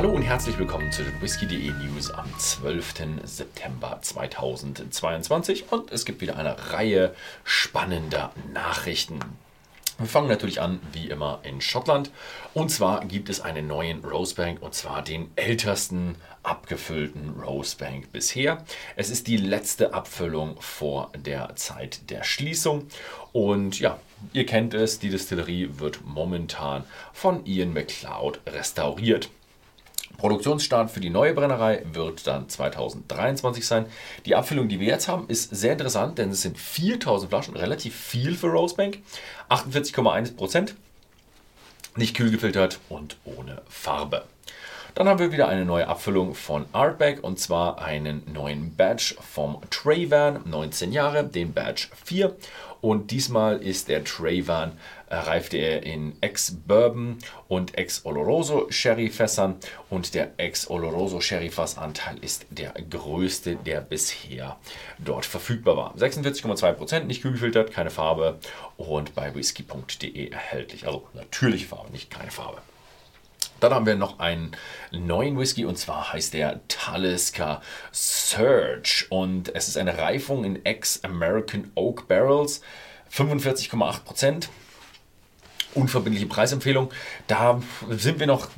Hallo und herzlich willkommen zu den Whisky.de News am 12. September 2022 und es gibt wieder eine Reihe spannender Nachrichten. Wir fangen natürlich an, wie immer, in Schottland. Und zwar gibt es einen neuen Rosebank, und zwar den ältesten abgefüllten Rosebank bisher. Es ist die letzte Abfüllung vor der Zeit der Schließung. Und ja, ihr kennt es, die Distillerie wird momentan von Ian McLeod restauriert. Produktionsstart für die neue Brennerei wird dann 2023 sein. Die Abfüllung, die wir jetzt haben, ist sehr interessant, denn es sind 4000 Flaschen, relativ viel für Rosebank. 48,1 Prozent, nicht kühl gefiltert und ohne Farbe. Dann haben wir wieder eine neue Abfüllung von Artback und zwar einen neuen Badge vom Trayvan, 19 Jahre, den Badge 4. Und diesmal ist der Trayvan, äh, reift er in Ex-Bourbon und Ex-Oloroso Sherry-Fässern und der Ex-Oloroso Sherry-Fassanteil ist der größte, der bisher dort verfügbar war. 46,2%, nicht kühlgefiltert, keine Farbe und bei whisky.de erhältlich. Also natürliche Farbe, nicht keine Farbe. Dann haben wir noch einen neuen Whisky und zwar heißt der Talisker Surge. Und es ist eine Reifung in Ex-American Oak Barrels, 45,8 Prozent unverbindliche Preisempfehlung. Da sind wir noch,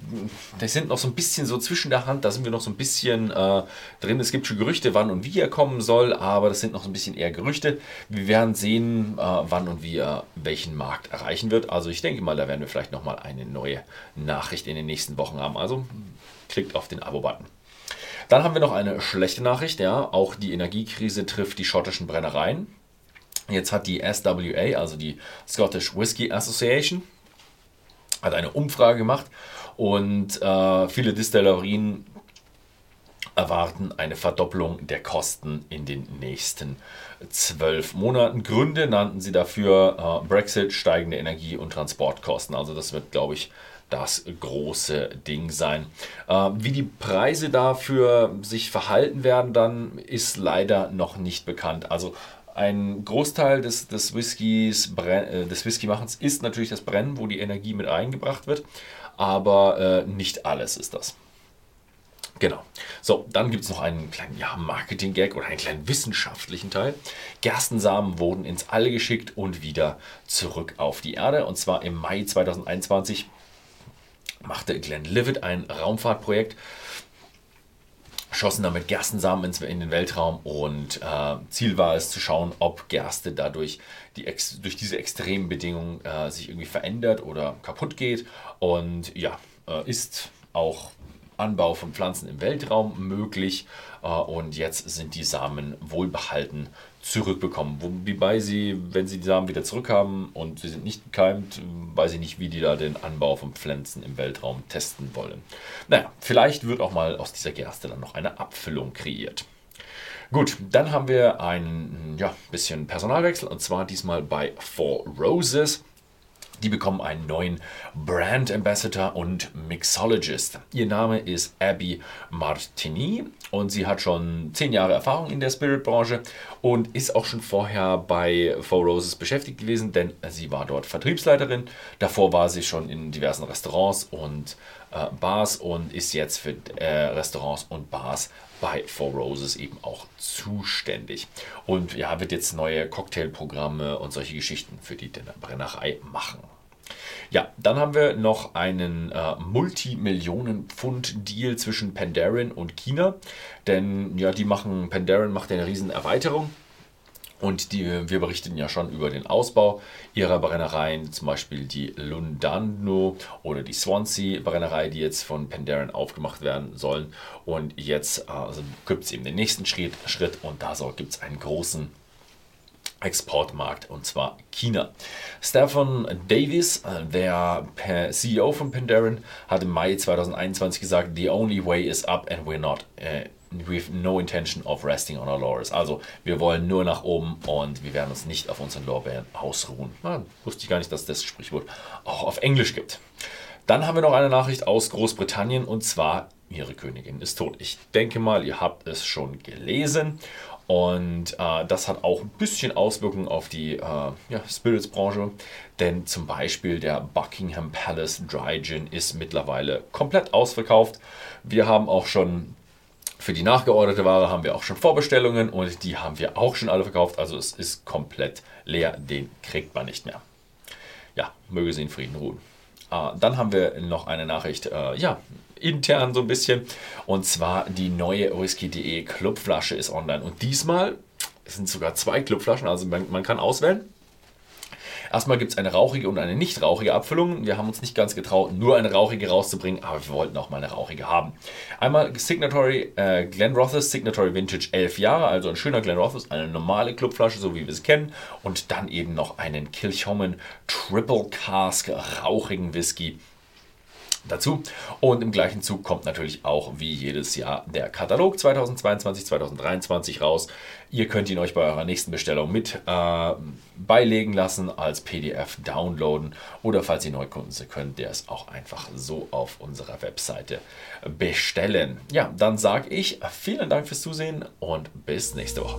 das sind noch so ein bisschen so zwischen der Hand, da sind wir noch so ein bisschen äh, drin. Es gibt schon Gerüchte, wann und wie er kommen soll, aber das sind noch so ein bisschen eher Gerüchte. Wir werden sehen, äh, wann und wie er welchen Markt erreichen wird. Also ich denke mal, da werden wir vielleicht nochmal eine neue Nachricht in den nächsten Wochen haben. Also klickt auf den Abo-Button. Dann haben wir noch eine schlechte Nachricht, ja, auch die Energiekrise trifft die schottischen Brennereien. Jetzt hat die SWA, also die Scottish Whisky Association, hat eine Umfrage gemacht und äh, viele Distillerien erwarten eine Verdopplung der Kosten in den nächsten zwölf Monaten. Gründe nannten sie dafür äh, Brexit, steigende Energie- und Transportkosten. Also das wird, glaube ich, das große Ding sein. Äh, wie die Preise dafür sich verhalten werden, dann ist leider noch nicht bekannt. Also ein Großteil des, des Whiskys, äh, des Whiskymachens ist natürlich das Brennen, wo die Energie mit eingebracht wird, aber äh, nicht alles ist das. Genau. So, dann gibt es noch einen kleinen ja, Marketing-Gag oder einen kleinen wissenschaftlichen Teil. Gerstensamen wurden ins All geschickt und wieder zurück auf die Erde. Und zwar im Mai 2021 machte Glenn Livet ein Raumfahrtprojekt schossen damit Gerstensamen ins, in den Weltraum und äh, Ziel war es zu schauen, ob Gerste dadurch die durch diese extremen Bedingungen äh, sich irgendwie verändert oder kaputt geht. Und ja, äh, ist auch Anbau von Pflanzen im Weltraum möglich äh, und jetzt sind die Samen wohlbehalten zurückbekommen. Wobei sie, wenn sie die Samen wieder zurückhaben und sie sind nicht gekeimt, weiß ich nicht, wie die da den Anbau von Pflanzen im Weltraum testen wollen. Naja, vielleicht wird auch mal aus dieser Gerste dann noch eine Abfüllung kreiert. Gut, dann haben wir ein ja, bisschen Personalwechsel und zwar diesmal bei Four Roses. Die bekommen einen neuen Brand Ambassador und Mixologist. Ihr Name ist Abby Martini und sie hat schon zehn Jahre Erfahrung in der Spirit-Branche und ist auch schon vorher bei Four Roses beschäftigt gewesen, denn sie war dort Vertriebsleiterin. Davor war sie schon in diversen Restaurants und äh, Bars und ist jetzt für äh, Restaurants und Bars bei Four Roses eben auch zuständig. Und ja, wird jetzt neue Cocktailprogramme und solche Geschichten für die Brennerei machen. Ja, dann haben wir noch einen äh, Multimillionen-Pfund-Deal zwischen Pandaren und China. Denn ja, die machen, Pandaren macht eine riesen Erweiterung und die, wir berichteten ja schon über den Ausbau ihrer Brennereien, zum Beispiel die Lundano oder die Swansea Brennerei, die jetzt von Pandaren aufgemacht werden sollen. Und jetzt also gibt es eben den nächsten Schritt, Schritt und da gibt es einen großen Exportmarkt und zwar China. Stefan Davis, äh, der CEO von Pandaren, hat im Mai 2021 gesagt, the only way is up and we're not uh, we have no intention of resting on our laurels. Also wir wollen nur nach oben und wir werden uns nicht auf unseren Lorbeeren ausruhen. Na, wusste ich gar nicht, dass das Sprichwort auch auf Englisch gibt. Dann haben wir noch eine Nachricht aus Großbritannien und zwar Ihre Königin ist tot. Ich denke mal, ihr habt es schon gelesen. Und äh, das hat auch ein bisschen Auswirkungen auf die äh, ja, Spirits-Branche. Denn zum Beispiel der Buckingham Palace Dry Gin ist mittlerweile komplett ausverkauft. Wir haben auch schon für die nachgeorderte Ware haben wir auch schon Vorbestellungen und die haben wir auch schon alle verkauft. Also es ist komplett leer, den kriegt man nicht mehr. Ja, möge sie in Frieden ruhen. Äh, dann haben wir noch eine Nachricht, äh, ja, intern so ein bisschen. Und zwar die neue Whisky.de Clubflasche ist online. Und diesmal sind sogar zwei Clubflaschen, also man, man kann auswählen. Erstmal gibt es eine rauchige und eine nicht rauchige Abfüllung. Wir haben uns nicht ganz getraut, nur eine rauchige rauszubringen, aber wir wollten auch mal eine rauchige haben. Einmal Signatory äh, Glenrothes Signatory Vintage 11 Jahre, also ein schöner Glenrothes, eine normale Clubflasche, so wie wir es kennen. Und dann eben noch einen Kilchoman Triple Cask rauchigen Whisky dazu. Und im gleichen Zug kommt natürlich auch wie jedes Jahr der Katalog 2022, 2023 raus. Ihr könnt ihn euch bei eurer nächsten Bestellung mit äh, beilegen lassen, als PDF downloaden oder falls ihr Neukunden sind, könnt ihr es auch einfach so auf unserer Webseite bestellen. Ja, dann sage ich vielen Dank fürs Zusehen und bis nächste Woche.